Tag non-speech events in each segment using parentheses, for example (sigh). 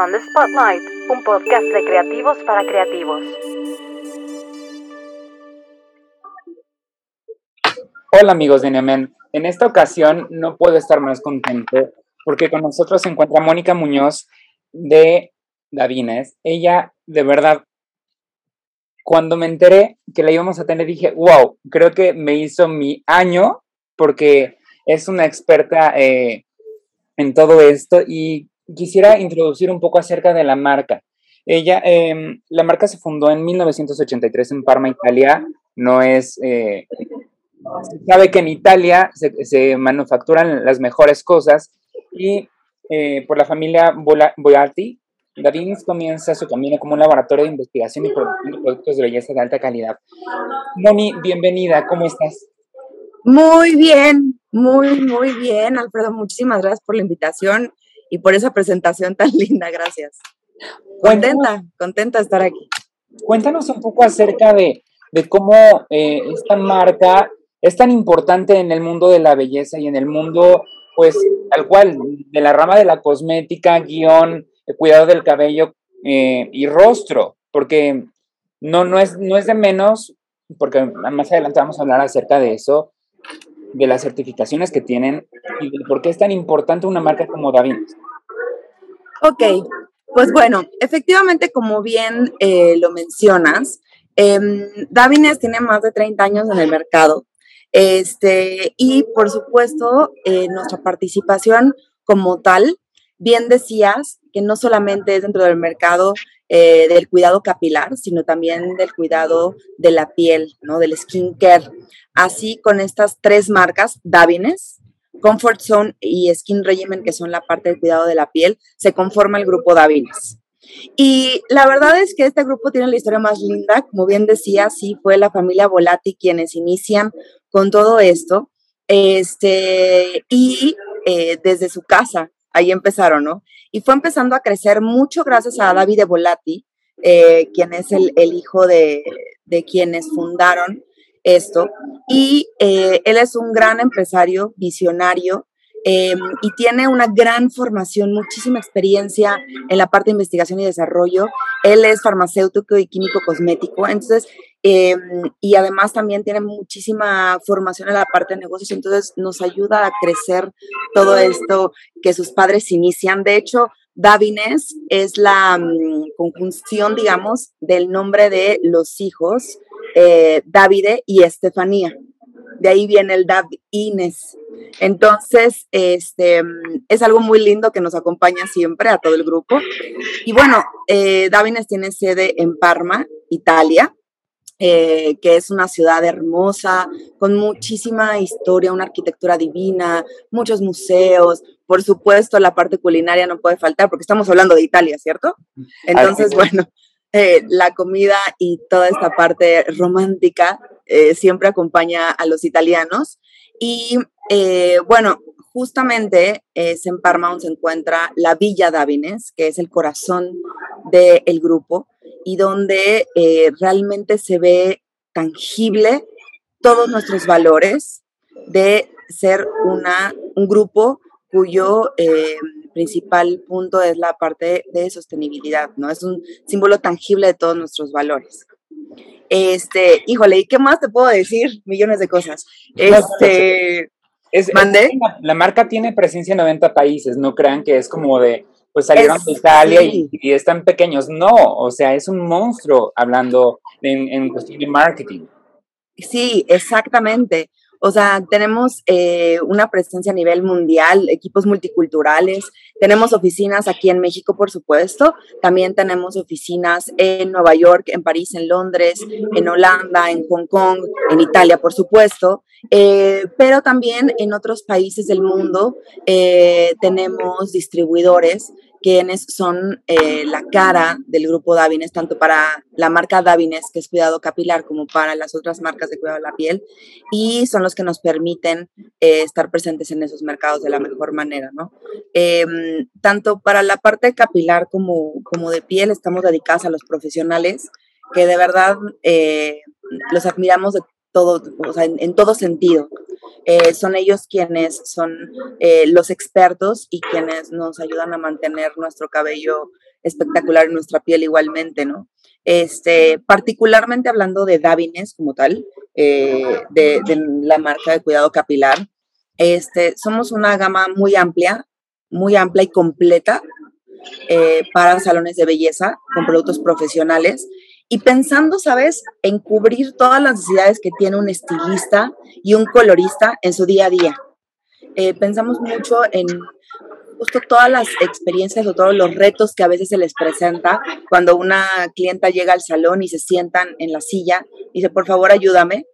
On the Spotlight, un podcast de creativos para creativos. Hola amigos de Nemen, en esta ocasión no puedo estar más contento porque con nosotros se encuentra Mónica Muñoz de Davines. Ella, de verdad, cuando me enteré que la íbamos a tener, dije, wow, creo que me hizo mi año porque es una experta eh, en todo esto y quisiera introducir un poco acerca de la marca. Ella, em, la marca se fundó en 1983 en Parma, Italia. No es, eh, se sabe que en Italia se, manufacturan las mejores cosas y eh, por la familia Boiati, Davins comienza su camino como un laboratorio de investigación y producción de productos de belleza de alta calidad. Moni, bienvenida, ¿cómo estás? Muy bien, muy, muy bien, Alfredo. Muchísimas gracias por la invitación y por esa presentación tan (laughs) linda. Gracias. Contenta, contenta de estar aquí. Cuéntanos un poco acerca de, cómo eh, esta marca es tan importante en el mundo de la belleza y en el mundo, pues, tal cual, de la rama de la cosmética, guion, el cuidado del cabello eh, y rostro, porque no, no, es, no es de menos, porque más adelante vamos a hablar acerca de eso, de las certificaciones que tienen y de por qué es tan importante una marca como Davines. Ok, pues bueno, efectivamente, como bien eh, lo mencionas, eh, Davines tiene más de 30 años en el mercado. Este, y por supuesto, eh, nuestra participación como tal, bien decías que no solamente es dentro del mercado eh, del cuidado capilar, sino también del cuidado de la piel, ¿no? Del skincare. Así con estas tres marcas, Davines, Comfort Zone y Skin Regimen, que son la parte del cuidado de la piel, se conforma el grupo Davines. Y la verdad es que este grupo tiene la historia más linda, como bien decía, sí, fue la familia Volati quienes inician con todo esto, este, y eh, desde su casa, ahí empezaron, ¿no? Y fue empezando a crecer mucho gracias a David Volati, eh, quien es el, hijo de, quienes fundaron esto. Y eh, él es un gran empresario, visionario, em, y tiene una gran formación, muchísima experiencia en la parte de investigación y desarrollo. Él es farmacéutico y químico cosmético, entonces, em, y además también tiene muchísima formación en la parte de negocios, entonces nos ayuda a crecer todo esto que sus padres inician. De hecho, Davines es la mm, conjunción, digamos, del nombre de los hijos, eh, Davide y Estefanía. De ahí viene el Davines. Entonces, este, es algo muy lindo que nos acompaña siempre a todo el grupo. Y bueno, eh, Davines tiene sede en Parma, Italia. Eh, que es una ciudad hermosa, con muchísima historia, una arquitectura divina, muchos museos, por supuesto la parte culinaria no puede faltar, porque estamos hablando de Italia, ¿cierto? Entonces, bueno, eh, la comida y toda esta parte romántica eh, siempre acompaña a los italianos. Y bueno, justamente en Parma se encuentra la Villa Davines, que es el corazón del grupo y donde eh, realmente se ve tangible todos nuestros valores de ser una, un grupo cuyo eh, principal punto es la parte de sostenibilidad, ¿no? Es un símbolo tangible de todos nuestros valores. Este, híjole, ¿y qué más te puedo decir? Millones de cosas. Este, es, la marca tiene presencia en 90 países, no crean que es como de, pues salieron de Italia y, están pequeños. No, o sea, es un monstruo hablando en, en cuestión de marketing. Sí, exactamente. O sea, tenemos eh, una presencia a nivel mundial, equipos multiculturales, tenemos oficinas aquí en México, por supuesto, también tenemos oficinas en Nueva York, en París, en Londres, en Holanda, en Hong Kong, en Italia, por supuesto, eh, pero también en otros países del mundo eh, tenemos distribuidores quienes son eh, la cara del grupo Davines, tanto para la marca Davines, que es cuidado capilar, como para las otras marcas de cuidado de la piel, y son los que nos permiten eh, estar presentes en esos mercados de la mejor manera, ¿no? Em, tanto para la parte capilar como, como de piel, estamos dedicados a los profesionales que de verdad eh, los admiramos todo, o sea, en, todo sentido. Eh, son ellos quienes son eh, los expertos y quienes nos ayudan a mantener nuestro cabello espectacular y nuestra piel igualmente, ¿no? Este, particularmente hablando de Davines como tal, de, de, la marca de cuidado capilar, este, somos una gama muy amplia, muy amplia y completa eh, para salones de belleza con productos profesionales y pensando, ¿sabes?, en cubrir todas las necesidades que tiene un estilista y un colorista en su día a día. Eh, pensamos mucho en justo todas las experiencias o todos los retos que a veces se les presenta cuando una clienta llega al salón y se sientan en la silla y dice, por favor, ayúdame.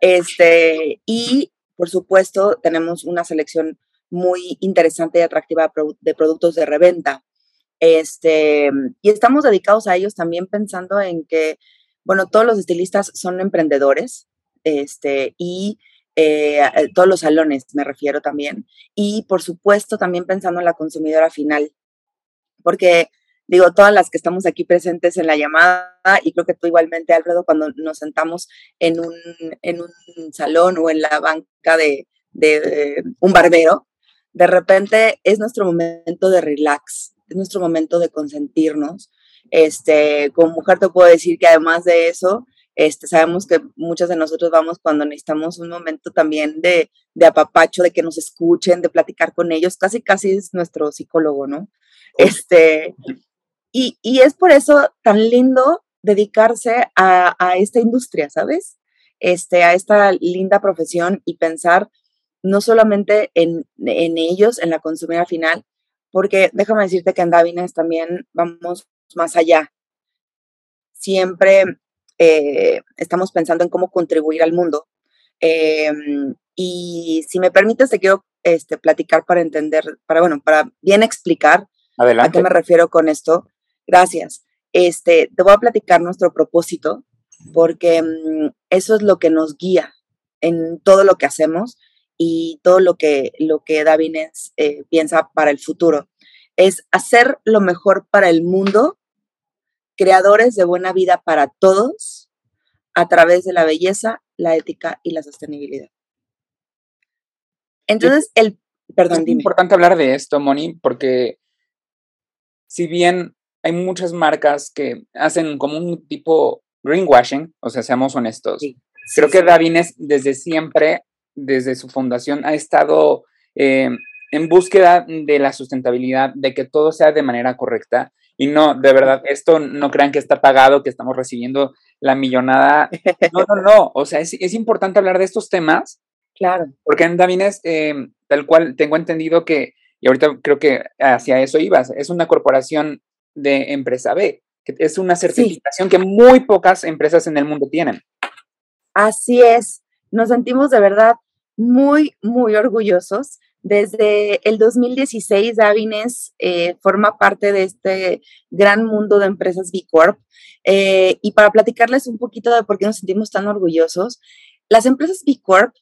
Este, y por supuesto, tenemos una selección muy interesante y atractiva de productos de reventa. Este, y estamos dedicados a ellos también pensando en que, bueno, todos los estilistas son emprendedores, este, y eh, todos los salones me refiero también, y por supuesto también pensando en la consumidora final, porque digo, todas las que estamos aquí presentes en la llamada, y creo que tú igualmente, Alfredo, cuando nos sentamos en un, en un salón o en la banca de, de un barbero, de repente es nuestro momento de relax, es nuestro momento de consentirnos. Este, como mujer te puedo decir que además de eso, este, sabemos que muchas de nosotros vamos cuando necesitamos un momento también de, de apapacho, de que nos escuchen, de platicar con ellos, casi casi es nuestro psicólogo, ¿no? Este, y, y es por eso tan lindo dedicarse a, a, esta industria, ¿sabes? Este, a esta linda profesión y pensar no solamente en, en ellos, en la consumidora final, porque déjame decirte que en Davines también vamos más allá. Siempre eh, estamos pensando en cómo contribuir al mundo. Em, y si me permites, te quiero este, platicar para entender, para, bueno, para bien explicar a qué me refiero con esto. Gracias. Este, te voy a platicar nuestro propósito, porque mm, eso es lo que nos guía en todo lo que hacemos y todo lo que, lo que Davines eh, piensa para el futuro. Es hacer lo mejor para el mundo, creadores de buena vida para todos, a través de la belleza, la ética y la sostenibilidad. Entonces, el... Perdón, es importante hablar de esto, Moni, porque si bien hay muchas marcas que hacen como un tipo greenwashing, o sea, seamos honestos, creo que Davines desde siempre desde su fundación ha estado eh, en búsqueda de la sustentabilidad, de que todo sea de manera correcta. Y no, de verdad, (laughs) esto no crean que está pagado, que estamos recibiendo la millonada. No, no, no. O sea, es, importante hablar de estos temas. Claro. Porque en Davines, eh, tal cual tengo entendido que, y ahorita creo que hacia eso ibas, es una corporación de empresa B, que es una certificación que muy pocas empresas en el mundo tienen. Así es nos sentimos de verdad muy, muy orgullosos. Desde el 2016, Davines eh, forma parte de este gran mundo de empresas B Corp. Eh, y para platicarles un poquito de por qué nos sentimos tan orgullosos, las empresas B Corp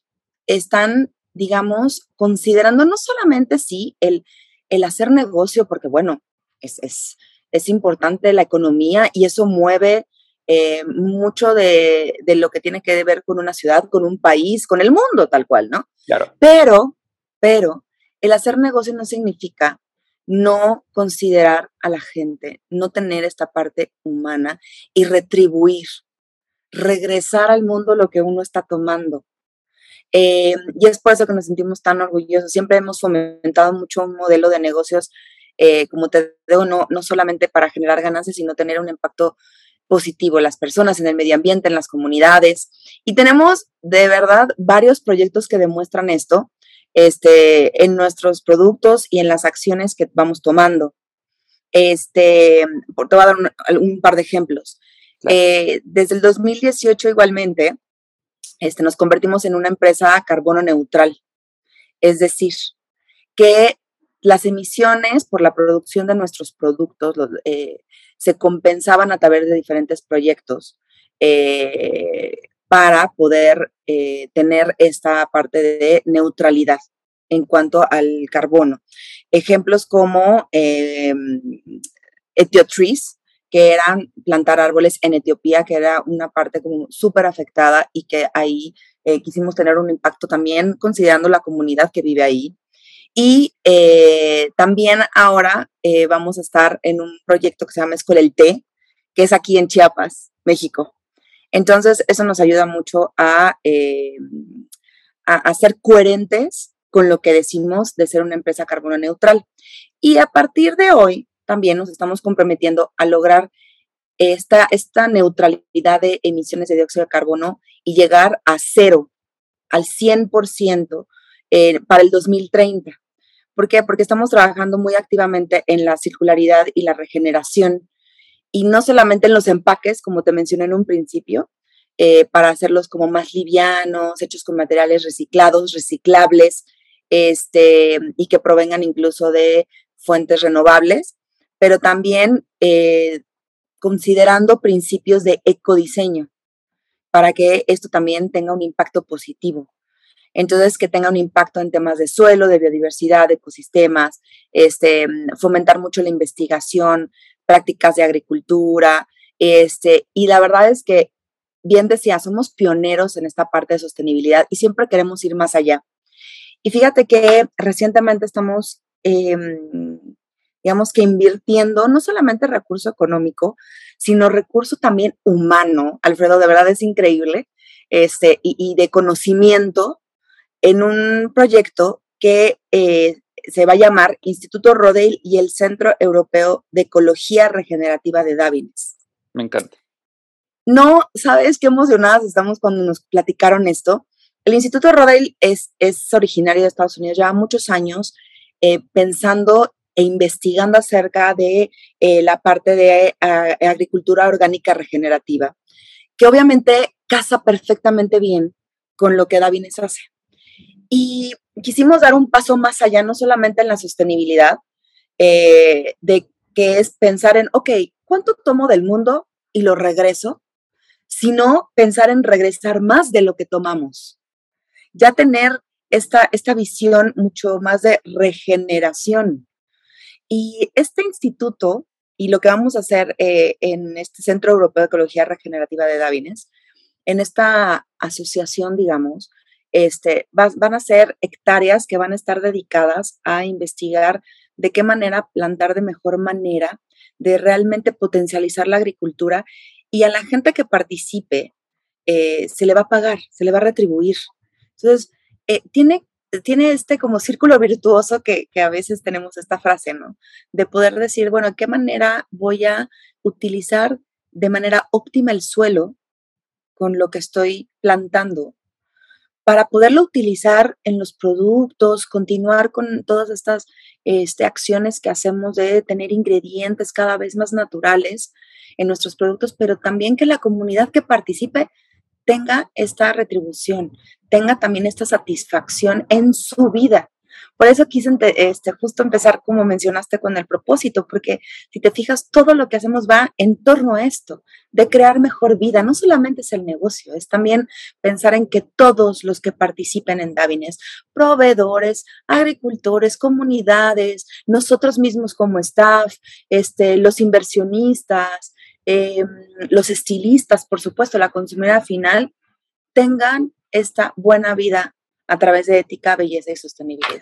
están, digamos, considerando no solamente sí el, el hacer negocio, porque bueno, es, es, es importante la economía y eso mueve eh, mucho de, lo que tiene que ver con una ciudad, con un país, con el mundo tal cual, ¿no? Claro. Pero, pero, el hacer negocio no significa no considerar a la gente, no tener esta parte humana y retribuir, regresar al mundo lo que uno está tomando. Eh, y es por eso que nos sentimos tan orgullosos. Siempre hemos fomentado mucho un modelo de negocios, eh, como te digo, no, no solamente para generar ganancias, sino tener un impacto positivo las personas, en el medio ambiente, en las comunidades. Y tenemos de verdad varios proyectos que demuestran esto este, en nuestros productos y en las acciones que vamos tomando. Este, te voy a dar un, par de ejemplos. Eh, desde el 2018 igualmente, este, nos convertimos en una empresa carbono neutral. Es decir, que las emisiones por la producción de nuestros productos eh, se compensaban a través de diferentes proyectos eh, para poder eh, tener esta parte de neutralidad en cuanto al carbono. Ejemplos como Etiotrees, que eran plantar árboles en Etiopía, que era una parte como súper afectada y que ahí quisimos tener un impacto también considerando la comunidad que vive ahí. Y eh, también ahora eh, vamos a estar en un proyecto que se llama Escuela el Té, que es aquí en Chiapas, México. Entonces, eso nos ayuda mucho a, a ser coherentes con lo que decimos de ser una empresa carbono neutral. Y a partir de hoy, también nos estamos comprometiendo a lograr esta, esta neutralidad de emisiones de dióxido de carbono y llegar a cero, al 100% eh, para el 2030. ¿Por qué? Porque estamos trabajando muy activamente en la circularidad y la regeneración y no solamente en los empaques, como te mencioné en un principio, eh, para hacerlos como más livianos, hechos con materiales reciclados, reciclables, este, y que provengan incluso de fuentes renovables, pero también eh, considerando principios de ecodiseño para que esto también tenga un impacto positivo. Entonces, que tenga un impacto en temas de suelo, de biodiversidad, de ecosistemas, este, fomentar mucho la investigación, prácticas de agricultura, este, y la verdad es que, bien decía, somos pioneros en esta parte de sostenibilidad y siempre queremos ir más allá. Y fíjate que recientemente estamos, em, digamos que invirtiendo no solamente recurso económico, sino recurso también humano. Alfredo, de verdad es increíble, este, y, de conocimiento en un proyecto que eh, se va a llamar Instituto Rodale y el Centro Europeo de Ecología Regenerativa de Davines. Me encanta. No, ¿sabes qué emocionadas estamos cuando nos platicaron esto? El Instituto Rodale es, es originario de Estados Unidos, lleva muchos años eh, pensando e investigando acerca de eh, la parte de agricultura orgánica regenerativa, que obviamente casa perfectamente bien con lo que Davines hace. Y quisimos dar un paso más allá, no solamente en la sostenibilidad, eh, de que es pensar en, ok, ¿cuánto tomo del mundo y lo regreso? Sino pensar en regresar más de lo que tomamos ya tener esta, esta visión mucho más de regeneración. Y este instituto y lo que vamos a hacer eh, en este Centro Europeo de Ecología Regenerativa de Davines, en esta asociación, digamos, este, van a ser hectáreas que van a estar dedicadas a investigar de qué manera plantar de mejor manera, de realmente potencializar la agricultura y a la gente que participe eh, se le va a pagar, se le va a retribuir. Entonces, eh, tiene, tiene este como círculo virtuoso que, que, a veces tenemos esta frase, ¿no? De poder decir, bueno, ¿qué manera voy a utilizar de manera óptima el suelo con lo que estoy plantando? Para poderlo utilizar en los productos, continuar con todas estas este, acciones que hacemos de tener ingredientes cada vez más naturales en nuestros productos, pero también que la comunidad que participe tenga esta retribución, tenga también esta satisfacción en su vida. Por eso quise este, justo empezar, como mencionaste, con el propósito, porque si te fijas, todo lo que hacemos va en torno a esto, de crear mejor vida. No solamente es el negocio, es también pensar en que todos los que participen en Davines, proveedores, agricultores, comunidades, nosotros mismos como staff, este, los inversionistas, eh, los estilistas, por supuesto, la consumidora final, tengan esta buena vida a través de ética, belleza y sostenibilidad.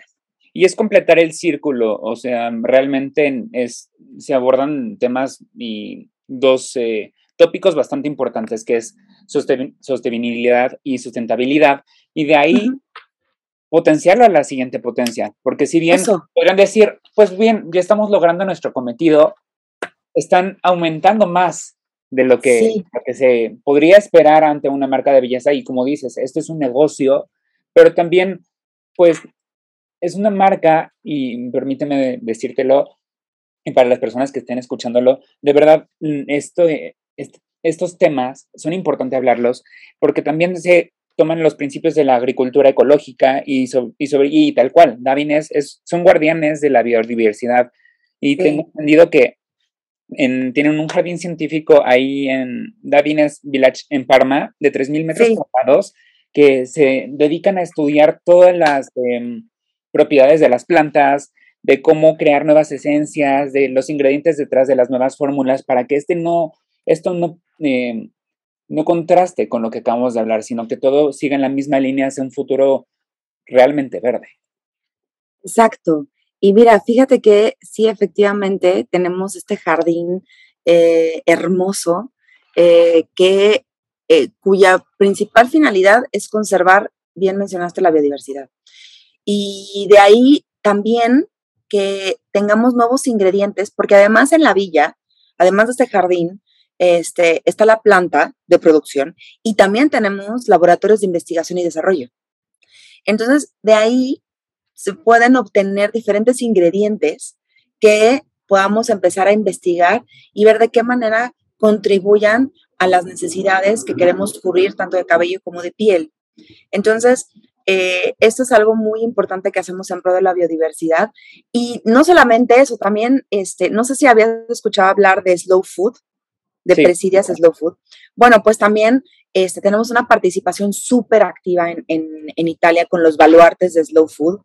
Y es completar el círculo, o sea, realmente es, se abordan temas y dos eh, tópicos bastante importantes, que es sostenibilidad y sustentabilidad, y de ahí potenciarlo a la siguiente potencia, porque si bien podrían decir, pues bien, ya estamos logrando nuestro cometido, están aumentando más de lo que, que, se podría esperar ante una marca de belleza. Y como dices, esto es un negocio, pero también, pues, es una marca, y permíteme decírtelo, y para las personas que estén escuchándolo, de verdad, mm, esto, estos temas son importantes hablarlos, porque también se toman los principios de la agricultura ecológica y, y, sobre, y tal cual. Davines es, son guardianes de la biodiversidad. Y tengo entendido que tienen un jardín científico ahí en Davines Village en Parma de 3.000 metros cuadrados que se dedican a estudiar todas las em, propiedades de las plantas, de cómo crear nuevas esencias, de los ingredientes detrás de las nuevas fórmulas para que este no, esto no, eh, no contraste con lo que acabamos de hablar, sino que todo siga en la misma línea hacia un futuro realmente verde. Exacto. Y mira, fíjate que sí, efectivamente, tenemos este jardín eh, hermoso eh, que, cuya principal finalidad es conservar, bien mencionaste, la biodiversidad. Y de ahí también que tengamos nuevos ingredientes, porque además en la villa, además de este jardín, este, está la planta de producción y también tenemos laboratorios de investigación y desarrollo. Entonces, de ahí se pueden obtener diferentes ingredientes que podamos empezar a investigar y ver de qué manera contribuyan a las necesidades que queremos cubrir tanto de cabello como de piel. Entonces, eh, esto es algo muy importante que hacemos en pro de la biodiversidad. Y no solamente eso, también, este, no sé si habías escuchado hablar de Slow Food, de Presidias Slow Food. Bueno, pues también este, tenemos una participación súper activa en, en, Italia con los baluartes de Slow Food.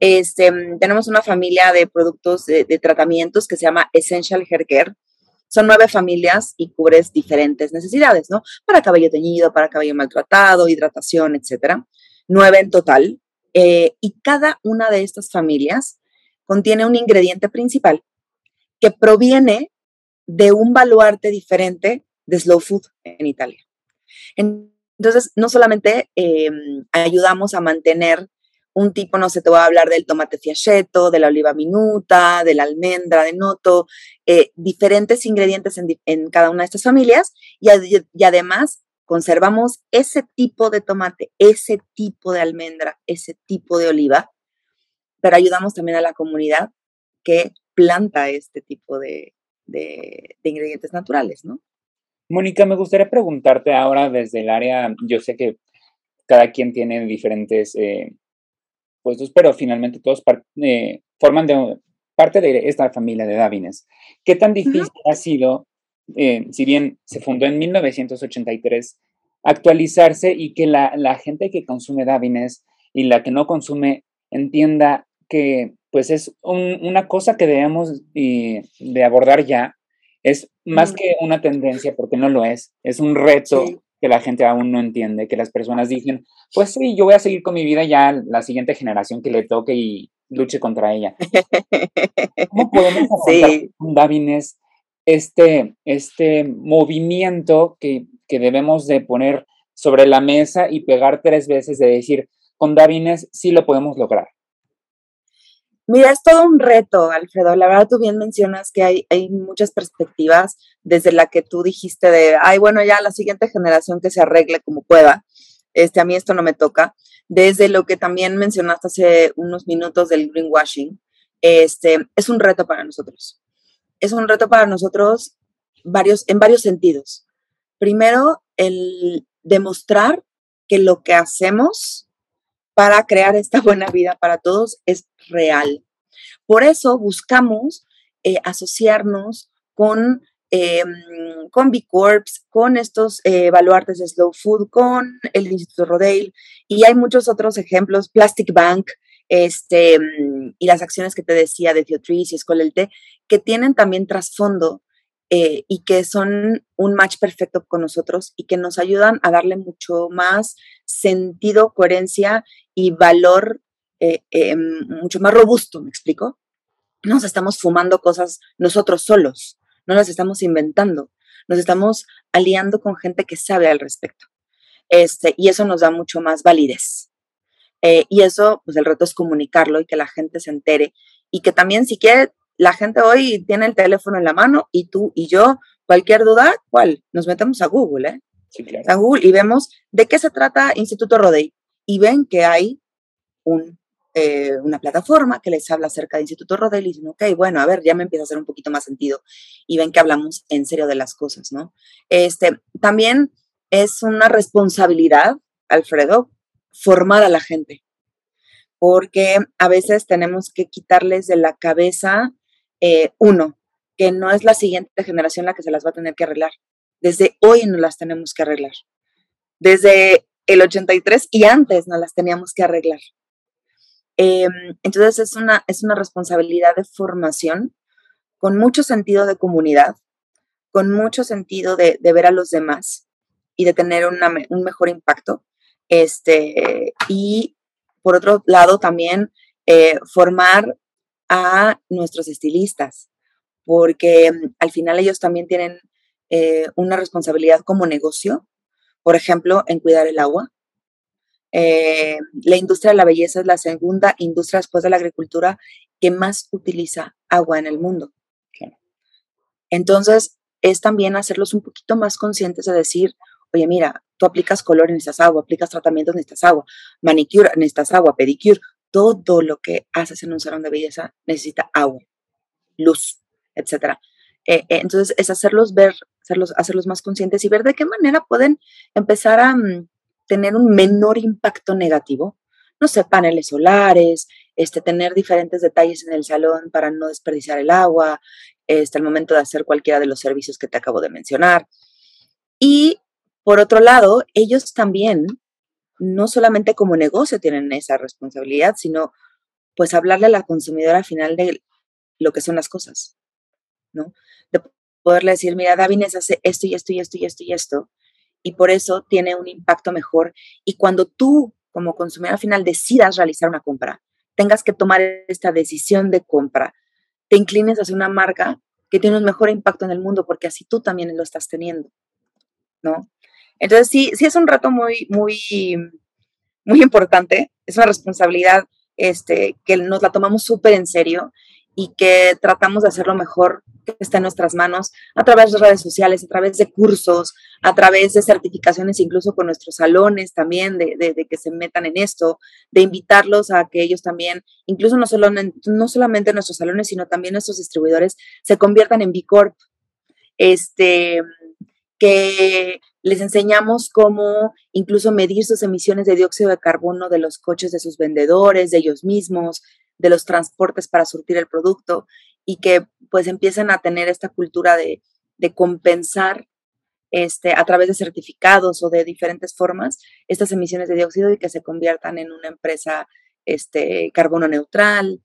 Este, tenemos una familia de productos de, de tratamientos que se llama Essential Hair Care. Son nueve familias y cubres diferentes necesidades, ¿no? Para cabello teñido, para cabello maltratado, hidratación, etcétera nueve en total, eh, y cada una de estas familias contiene un ingrediente principal que proviene de un baluarte diferente de slow food en Italia. Entonces, no solamente em, ayudamos a mantener un tipo, no sé, te voy a hablar del tomate fiacheto, de la oliva minuta, de la almendra de noto, eh, diferentes ingredientes en, cada una de estas familias y, y además conservamos ese tipo de tomate, ese tipo de almendra, ese tipo de oliva, pero ayudamos también a la comunidad que planta este tipo de, ingredientes naturales, ¿no? Mónica, me gustaría preguntarte ahora desde el área, yo sé que cada quien tiene diferentes eh, pero finalmente todos eh, forman de, parte de esta familia de Davines. ¿Qué tan difícil ha sido eh, si bien se fundó en 1983, actualizarse y que la, gente que consume Davines y la que no consume entienda que pues es una cosa que debemos de abordar ya. Es más que una tendencia, porque no lo es, es un reto que la gente aún no entiende, que las personas dicen, pues sí, yo voy a seguir con mi vida ya la siguiente generación que le toque y luche contra ella. ¿Cómo podemos (laughs) hacer Davines este, este movimiento que, debemos de poner sobre la mesa y pegar tres veces de decir, con Davines sí lo podemos lograr. Mira, es todo un reto, Alfredo. La verdad, tú bien mencionas que hay, hay muchas perspectivas desde la que tú dijiste de, ay, bueno, ya la siguiente generación que se arregle como pueda. Este, a mí esto no me toca. Desde lo que también mencionaste hace unos minutos del greenwashing, este, es un reto para nosotros es un reto para nosotros varios, en varios sentidos. Primero, el demostrar que lo que hacemos para crear esta buena vida para todos es real. Por eso buscamos eh, asociarnos con, em, con B Corps, con estos eh, baluartes de Slow Food, con el Instituto Rodale y hay muchos otros ejemplos, Plastic Bank, este, y las acciones que te decía de Teotris y Escuela el Té, que tienen también trasfondo eh, y que son un match perfecto con nosotros y que nos ayudan a darle mucho más sentido, coherencia y valor eh, eh, mucho más robusto, ¿me explico? Nos estamos fumando cosas nosotros solos, no las estamos inventando, nos estamos aliando con gente que sabe al respecto. Este, y eso nos da mucho más validez. y eso, pues el reto es comunicarlo y que la gente se entere y que también si quiere la gente hoy tiene el teléfono en la mano y tú y yo, cualquier duda, ¿cuál? Nos metemos a Google, ¿eh? Sí, claro. A Google y vemos de qué se trata Instituto Rodey y ven que hay un, eh, una plataforma que les habla acerca de Instituto Rodey y dicen, ok, bueno, a ver, ya me empieza a hacer un poquito más sentido y ven que hablamos en serio de las cosas, ¿no? Este, también es una responsabilidad, Alfredo, formar a la gente, porque a veces tenemos que quitarles de la cabeza eh, uno, que no es la siguiente generación la que se las va a tener que arreglar. Desde hoy no las tenemos que arreglar. Desde el 83 y antes no las teníamos que arreglar. Em, entonces es una, es una responsabilidad de formación con mucho sentido de comunidad, con mucho sentido de, ver a los demás y de tener un mejor impacto. Este, y por otro lado, también eh, formar a nuestros estilistas, porque mm, al final ellos también tienen eh, una responsabilidad como negocio, por ejemplo, en cuidar el agua. Eh, la industria de la belleza es la segunda industria después de la agricultura que más utiliza agua en el mundo. Entonces, es también hacerlos un poquito más conscientes de decir, oye, mira, tú aplicas color, necesitas agua, aplicas tratamientos, necesitas agua, manicure, necesitas agua, pedicure, todo lo que haces en un salón de belleza necesita agua, luz, etc. Eh, eh, entonces, es hacerlos ver, hacerlos, hacerlos más conscientes y ver de qué manera pueden empezar a mm, tener un menor impacto negativo. No sé, paneles solares, este, tener diferentes detalles en el salón para no desperdiciar el agua, este, el momento de hacer cualquiera de los servicios que te acabo de mencionar. Y por otro lado, ellos también, no solamente como negocio tienen esa responsabilidad, sino pues hablarle a la consumidora final de lo que son las cosas, ¿no? De poderle decir, mira, Davines hace esto y esto y esto y esto y esto, y por eso tiene un impacto mejor. Y cuando tú, como consumidora final, decidas realizar una compra, tengas que tomar esta decisión de compra, te inclines hacia una marca que tiene un mejor impacto en el mundo, porque así tú también lo estás teniendo, ¿no? Entonces, sí, sí es un reto muy, muy, muy importante, es una responsabilidad este, que nos la tomamos súper en serio y que tratamos de hacer lo mejor que está en nuestras manos a través de redes sociales, a través de cursos, a través de certificaciones, incluso con nuestros salones también, de, de, que se metan en esto, de invitarlos a que ellos también, incluso no, solo, no solamente nuestros salones, sino también nuestros distribuidores, se conviertan en B Corp. Este, que les enseñamos cómo incluso medir sus emisiones de dióxido de carbono de los coches de sus vendedores, de ellos mismos, de los transportes para surtir el producto y que pues empiecen a tener esta cultura de, compensar este, a través de certificados o de diferentes formas estas emisiones de dióxido y que se conviertan en una empresa este, carbono neutral.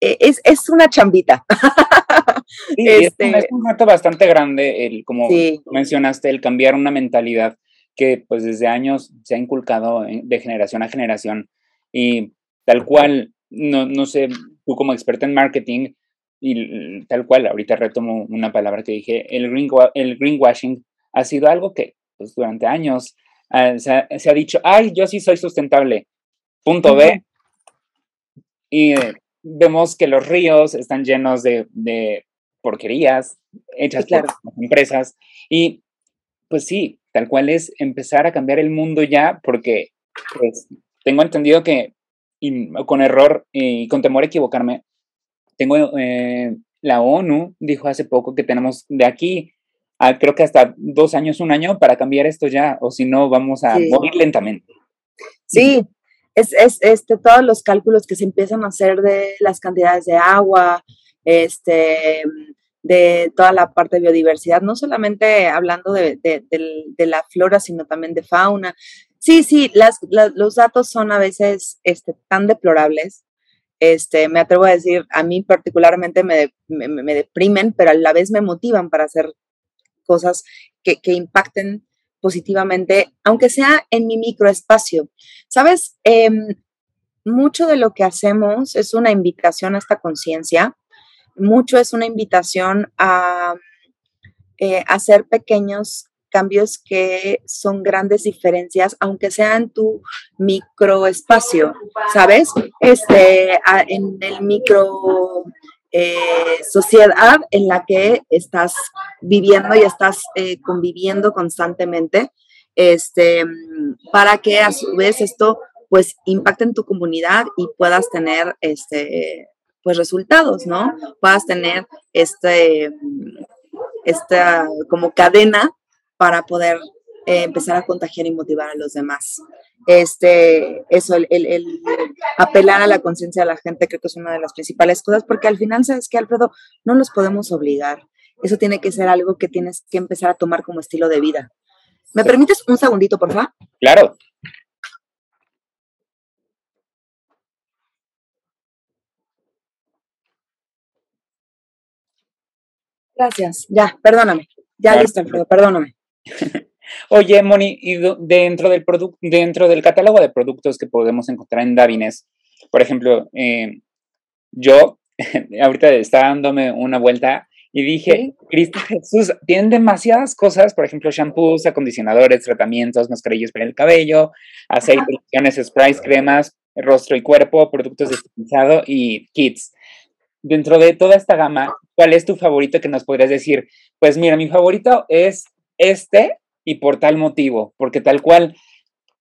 E, es, es una chambita. (laughs) Este es, un, reto bastante grande, el, como mencionaste, el cambiar una mentalidad que pues desde años se ha inculcado de generación a generación y tal cual, no, no sé, tú como experta en marketing y tal cual, ahorita retomo una palabra que dije, el, green, el greenwashing ha sido algo que pues, durante años ah, se, ha, dicho, ay, yo sí soy sustentable, punto B. Y vemos que los ríos están llenos de porquerías hechas por empresas. Y pues sí, tal cual es empezar a cambiar el mundo ya, porque pues, tengo entendido que, y con error y con temor a equivocarme, tengo eh, la ONU dijo hace poco que tenemos de aquí a creo que hasta dos años, un año para cambiar esto ya, o si no vamos a morir lentamente. Sí, es, es este, todos los cálculos que se empiezan a hacer de las cantidades de agua, este, de toda la parte de biodiversidad, no solamente hablando de, la flora, sino también de fauna. Sí, sí, los datos son a veces este, tan deplorables. Este, me atrevo a decir, a mí particularmente me, deprimen, pero a la vez me motivan para hacer cosas que, impacten positivamente, aunque sea en mi microespacio. Sabes, em, mucho de lo que hacemos es una invitación a esta conciencia mucho es una invitación a eh, hacer pequeños cambios que son grandes diferencias, aunque sea en tu microespacio, ¿sabes? Este, en el micro eh, sociedad en la que estás viviendo y estás eh, conviviendo constantemente, este, para que a su vez esto pues impacte en tu comunidad y puedas tener este, pues resultados, ¿no? Puedas tener este, esta como cadena para poder eh, empezar a contagiar y motivar a los demás. Este, eso, el, el, apelar a la conciencia de la gente creo que es una de las principales cosas, porque al final, ¿sabes que Alfredo? No los podemos obligar. Eso tiene que ser algo que tienes que empezar a tomar como estilo de vida. ¿Me permites un segundito, por favor? Claro. Gracias, ya, perdóname. Ya listo, Alfredo, perdóname. (laughs) Oye, Moni, y dentro del producto, dentro del catálogo de productos que podemos encontrar en Davines, por ejemplo, eh, yo (laughs) ahorita estaba dándome una vuelta y dije, Cristo Jesús, tienen demasiadas cosas, por ejemplo, shampoos, acondicionadores, tratamientos, mascarillas para el cabello, aceites, sprays, cremas, rostro y cuerpo, productos de estilizado y kits. Dentro de toda esta gama, ¿cuál es tu favorito que nos podrías decir? Pues mira, mi favorito es este y por tal motivo, porque tal cual,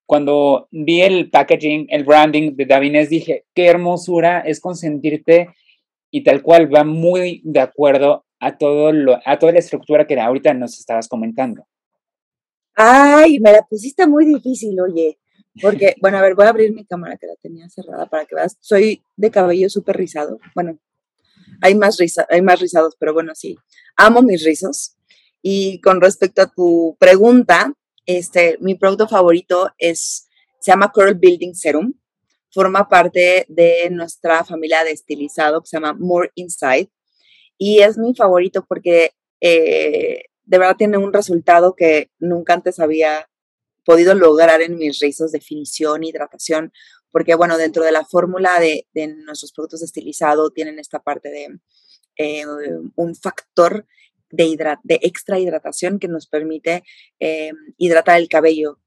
cuando vi el packaging, el branding de Davines, dije, qué hermosura es consentirte y tal cual va muy de acuerdo a, todo lo, a toda la estructura que ahorita nos estabas comentando. Ay, me la pusiste muy difícil, oye. Porque, (laughs) bueno, a ver, voy a abrir mi cámara que la tenía cerrada para que veas. Soy de cabello súper rizado. Bueno, hay más, risa, hay más rizados, pero bueno, sí. Amo mis rizos. Y con respecto a tu pregunta, este, mi producto favorito es, se llama Curl Building Serum. Forma parte de nuestra familia de estilizado que se llama More Inside. Y es mi favorito porque eh, de verdad tiene un resultado que nunca antes había podido lograr en mis rizos, definición, hidratación, porque bueno, dentro de la fórmula de, nuestros productos de estilizado tienen esta parte de eh, un factor de, de, extra hidratación que nos permite eh, hidratar el cabello,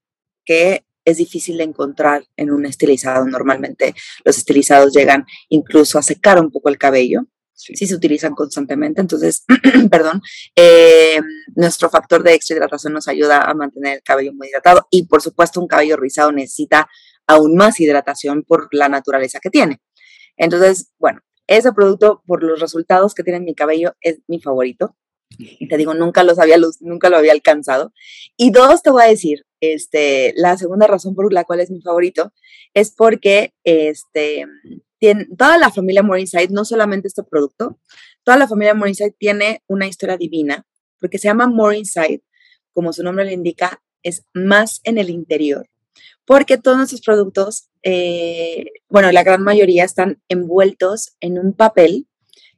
que es difícil de encontrar en un estilizado. Normalmente los estilizados llegan incluso a secar un poco el cabello sí. se utilizan constantemente. Entonces, (clears throat) perdón, eh, nuestro factor de extra hidratación nos ayuda a mantener el cabello muy hidratado y por supuesto un cabello rizado necesita aún más hidratación por la naturaleza que tiene. Entonces, bueno, ese producto por los resultados que tiene en mi cabello es mi favorito. Y te digo, nunca, los había, nunca lo había alcanzado. Y dos, te voy a decir, este, la segunda razón por la cual es mi favorito es porque este, toda la familia Morningside, no solamente este producto, toda la familia Morningside tiene una historia divina, porque se llama Morningside, como su nombre le indica, es más en el interior, porque todos nuestros productos, eh, bueno, la gran mayoría están envueltos en un papel,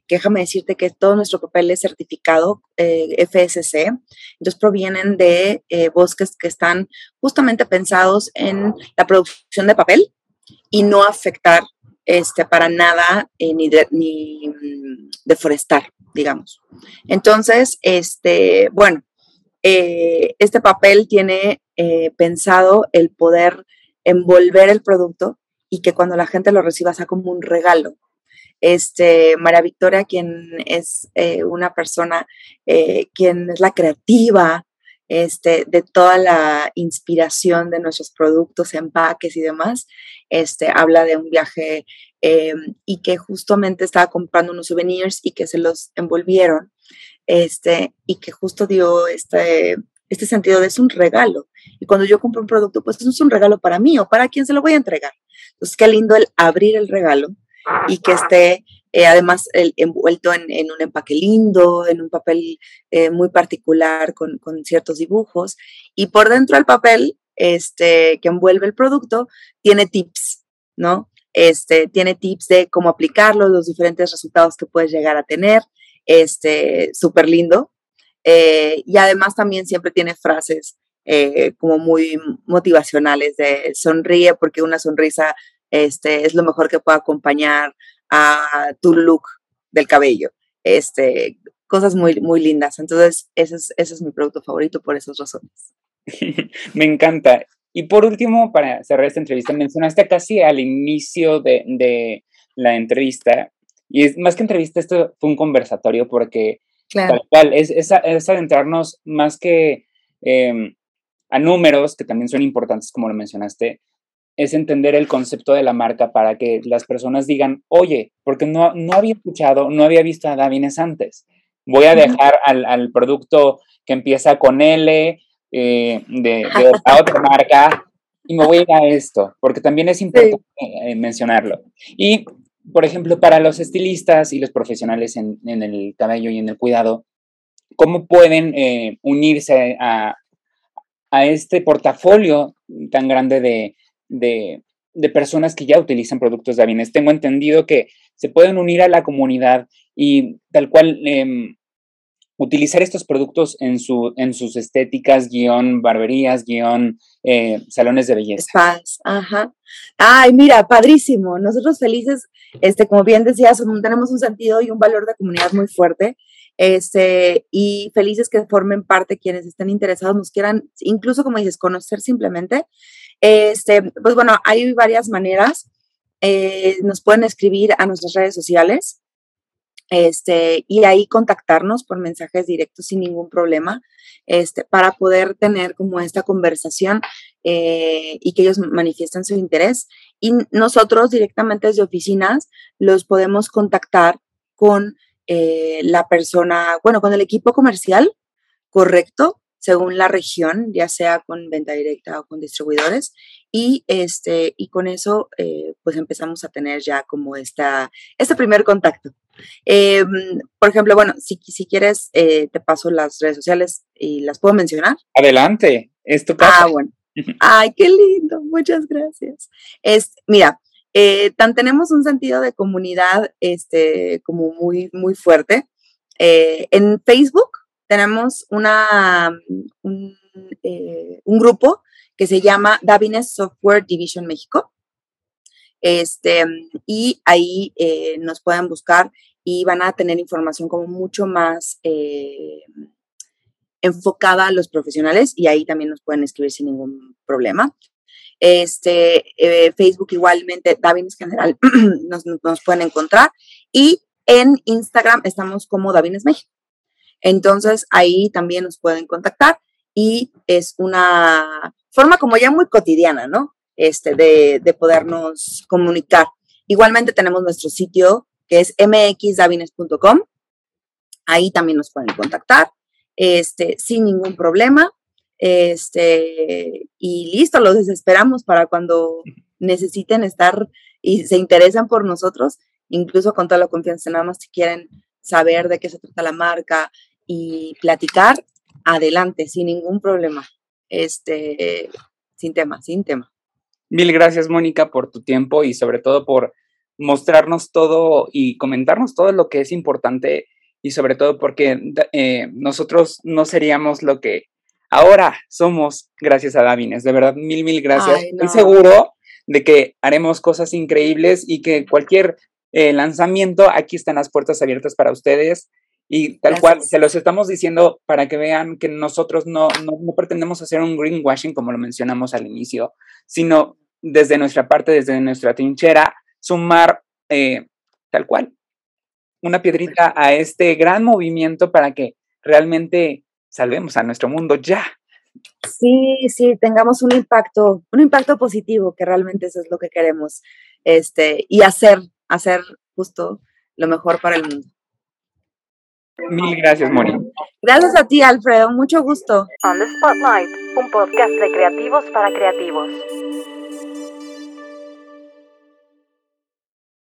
que déjame decirte que todo nuestro papel es certificado eh, FSC, entonces provienen de eh, bosques que están justamente pensados en la producción de papel y no afectar este, para nada eh, ni, ni mm, deforestar, digamos. Entonces, este, bueno, este papel tiene pensado el poder envolver el producto y que cuando la gente lo reciba sea como un regalo. Este, María Victoria, quien es una persona, quien es la creativa este, de toda la inspiración de nuestros productos, empaques y demás. Este, habla de un viaje em, y que justamente estaba comprando unos souvenirs y que se los envolvieron este, y que justo dio este, este sentido de es un regalo. Y cuando yo compro un producto, pues es un regalo para mí o para quien se lo voy a entregar. Entonces, qué lindo el abrir el regalo y que esté eh, además el, envuelto en, un empaque lindo, en un papel eh, muy particular con, ciertos dibujos. Y por dentro del papel este, que envuelve el producto tiene tips, ¿no? Este, tiene tips de cómo aplicarlo, los diferentes resultados que puedes llegar a tener. Este, súper lindo. Eh, y además también siempre tiene frases como muy motivacionales de sonríe porque una sonrisa este, es lo mejor que puede acompañar a tu look del cabello. Este, cosas muy, muy lindas. Entonces, ese es, ese es mi producto favorito por esas razones. (laughs) Me encanta. Y por último, para cerrar esta entrevista, mencionaste casi al inicio de, de la entrevista, y es más que entrevista, esto fue un conversatorio porque tal cual, es, es, es adentrarnos más que em, a números, que también son importantes, como lo mencionaste, es entender el concepto de la marca para que las personas digan, oye, porque no, no había escuchado, no había visto a Davines antes. Voy a dejar al, producto que empieza con L eh, de, (laughs) otra marca y me voy a ir a esto, porque también es importante eh, mencionarlo. Y, por ejemplo, para los estilistas y los profesionales en, el cabello y en el cuidado, ¿cómo pueden eh, unirse a, a este portafolio tan grande de, de, personas que ya utilizan productos de Avines. Tengo entendido que se pueden unir a la comunidad y tal cual em, utilizar estos productos en, su, en sus estéticas, guion barberías, guion eh, salones de belleza. Spas, ajá. Ay, mira, padrísimo. Nosotros felices, este, como bien decías, tenemos un sentido y un valor de comunidad muy fuerte. Este, y felices que formen parte quienes estén interesados, nos quieran, incluso como dices, conocer simplemente. Este, pues bueno, hay varias maneras. Eh, nos pueden escribir a nuestras redes sociales este, y ahí contactarnos por mensajes directos sin ningún problema, este, para poder tener como esta conversación eh, y que ellos manifiesten su interés. Y nosotros directamente desde oficinas los podemos contactar con eh, la persona, bueno, con el equipo comercial correcto, según la región, ya sea con venta directa o con distribuidores, y, este, y con eso eh, pues empezamos a tener ya como esta, este primer contacto. Em, por ejemplo, bueno, si, si quieres, eh, te paso las redes sociales y las puedo mencionar. Adelante, esto Ah, bueno. (laughs) Ay, qué lindo, muchas gracias. Es, mira, eh, tan tenemos un sentido de comunidad este, como muy, muy fuerte. en Facebook tenemos una, un, eh, un grupo que se llama Davines Software Division México. Este, y ahí eh, nos pueden buscar y van a tener información como mucho más eh, enfocada a los profesionales y ahí también nos pueden escribir sin ningún problema. Este, Facebook igualmente, Davines General, (clears throat) nos, nos, pueden encontrar y en Instagram estamos como Davines México. Entonces ahí también nos pueden contactar y es una forma como ya muy cotidiana, ¿no? Este, de, de podernos comunicar. Igualmente tenemos nuestro sitio que es mxdavines.com. Ahí también nos pueden contactar, este, sin ningún problema. Este, y listo, los esperamos para cuando necesiten estar y se interesan por nosotros, incluso con toda la confianza, nada más si quieren saber de qué se trata la marca y platicar, adelante, sin ningún problema. Este, sin tema, sin tema. Mil gracias, Mónica, por tu tiempo y sobre todo por mostrarnos todo y comentarnos todo lo que es importante y sobre todo porque eh, nosotros no seríamos lo que ahora somos gracias a Davines. De verdad, mil, mil gracias. Estoy seguro de que haremos cosas increíbles y que cualquier eh, lanzamiento, aquí están las puertas abiertas para ustedes. Y tal cual, se los estamos diciendo para que vean que nosotros no, no, pretendemos hacer un greenwashing como lo mencionamos al inicio, sino desde nuestra parte, desde nuestra trinchera, sumar eh, tal cual una piedrita a este gran movimiento para que realmente salvemos a nuestro mundo ya. Sí, sí, tengamos un impacto, un impacto positivo, que realmente eso es lo que queremos, este, y hacer, hacer justo lo mejor para el mundo. Mil gracias, Moni. Gracias a ti, Alfredo. Mucho gusto. On the Spotlight, un podcast de creativos para creativos.